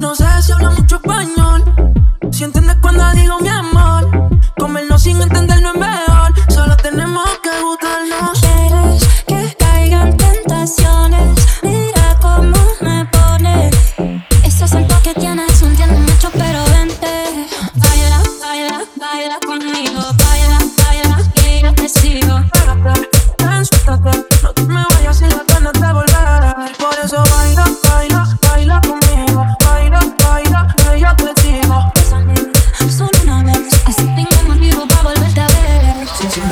No sé si habla mucho español. Si entiendes cuando digo mi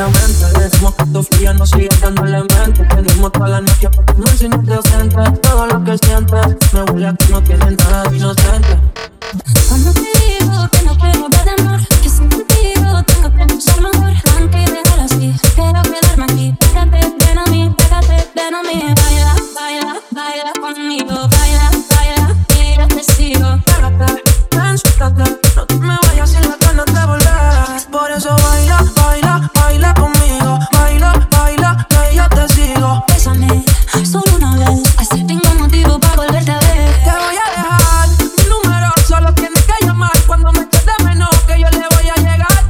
mente. Decimos que tu fría no sigue dando la mente. Tenemos toda la noche porque no es inocente. Todo lo que sientes me huele a que no tiene nada de inocente. Cuando te digo que no puedo hablar de amor. Que sin contigo tengo que pensar mejor. Aunque dejar así, quiero quedarme aquí. Pégate, ven a mí, pégate, ven a mí. Baila, baila, baila conmigo, baila. Tengo motivo para volverte a ver. Te voy a dejar. Mi número solo tiene que llamar cuando me estés de menos. Que yo le voy a llegar.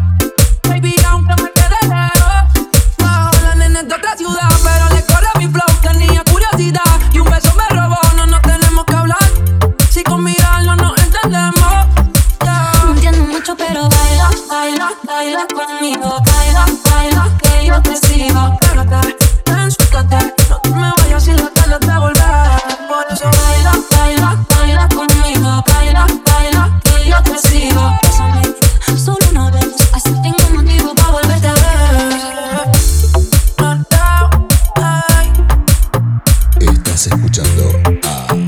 Baby, aunque me quede lero. Va en otra ciudad. Pero le corre mi blog. Tenía curiosidad. Y un beso me robó. No nos tenemos que hablar. Si con mirar no nos entendemos. No entiendo mucho, pero baila, baila, baila conmigo. Baila, baila. Que yo te sigo. Pero está. Escuchando a...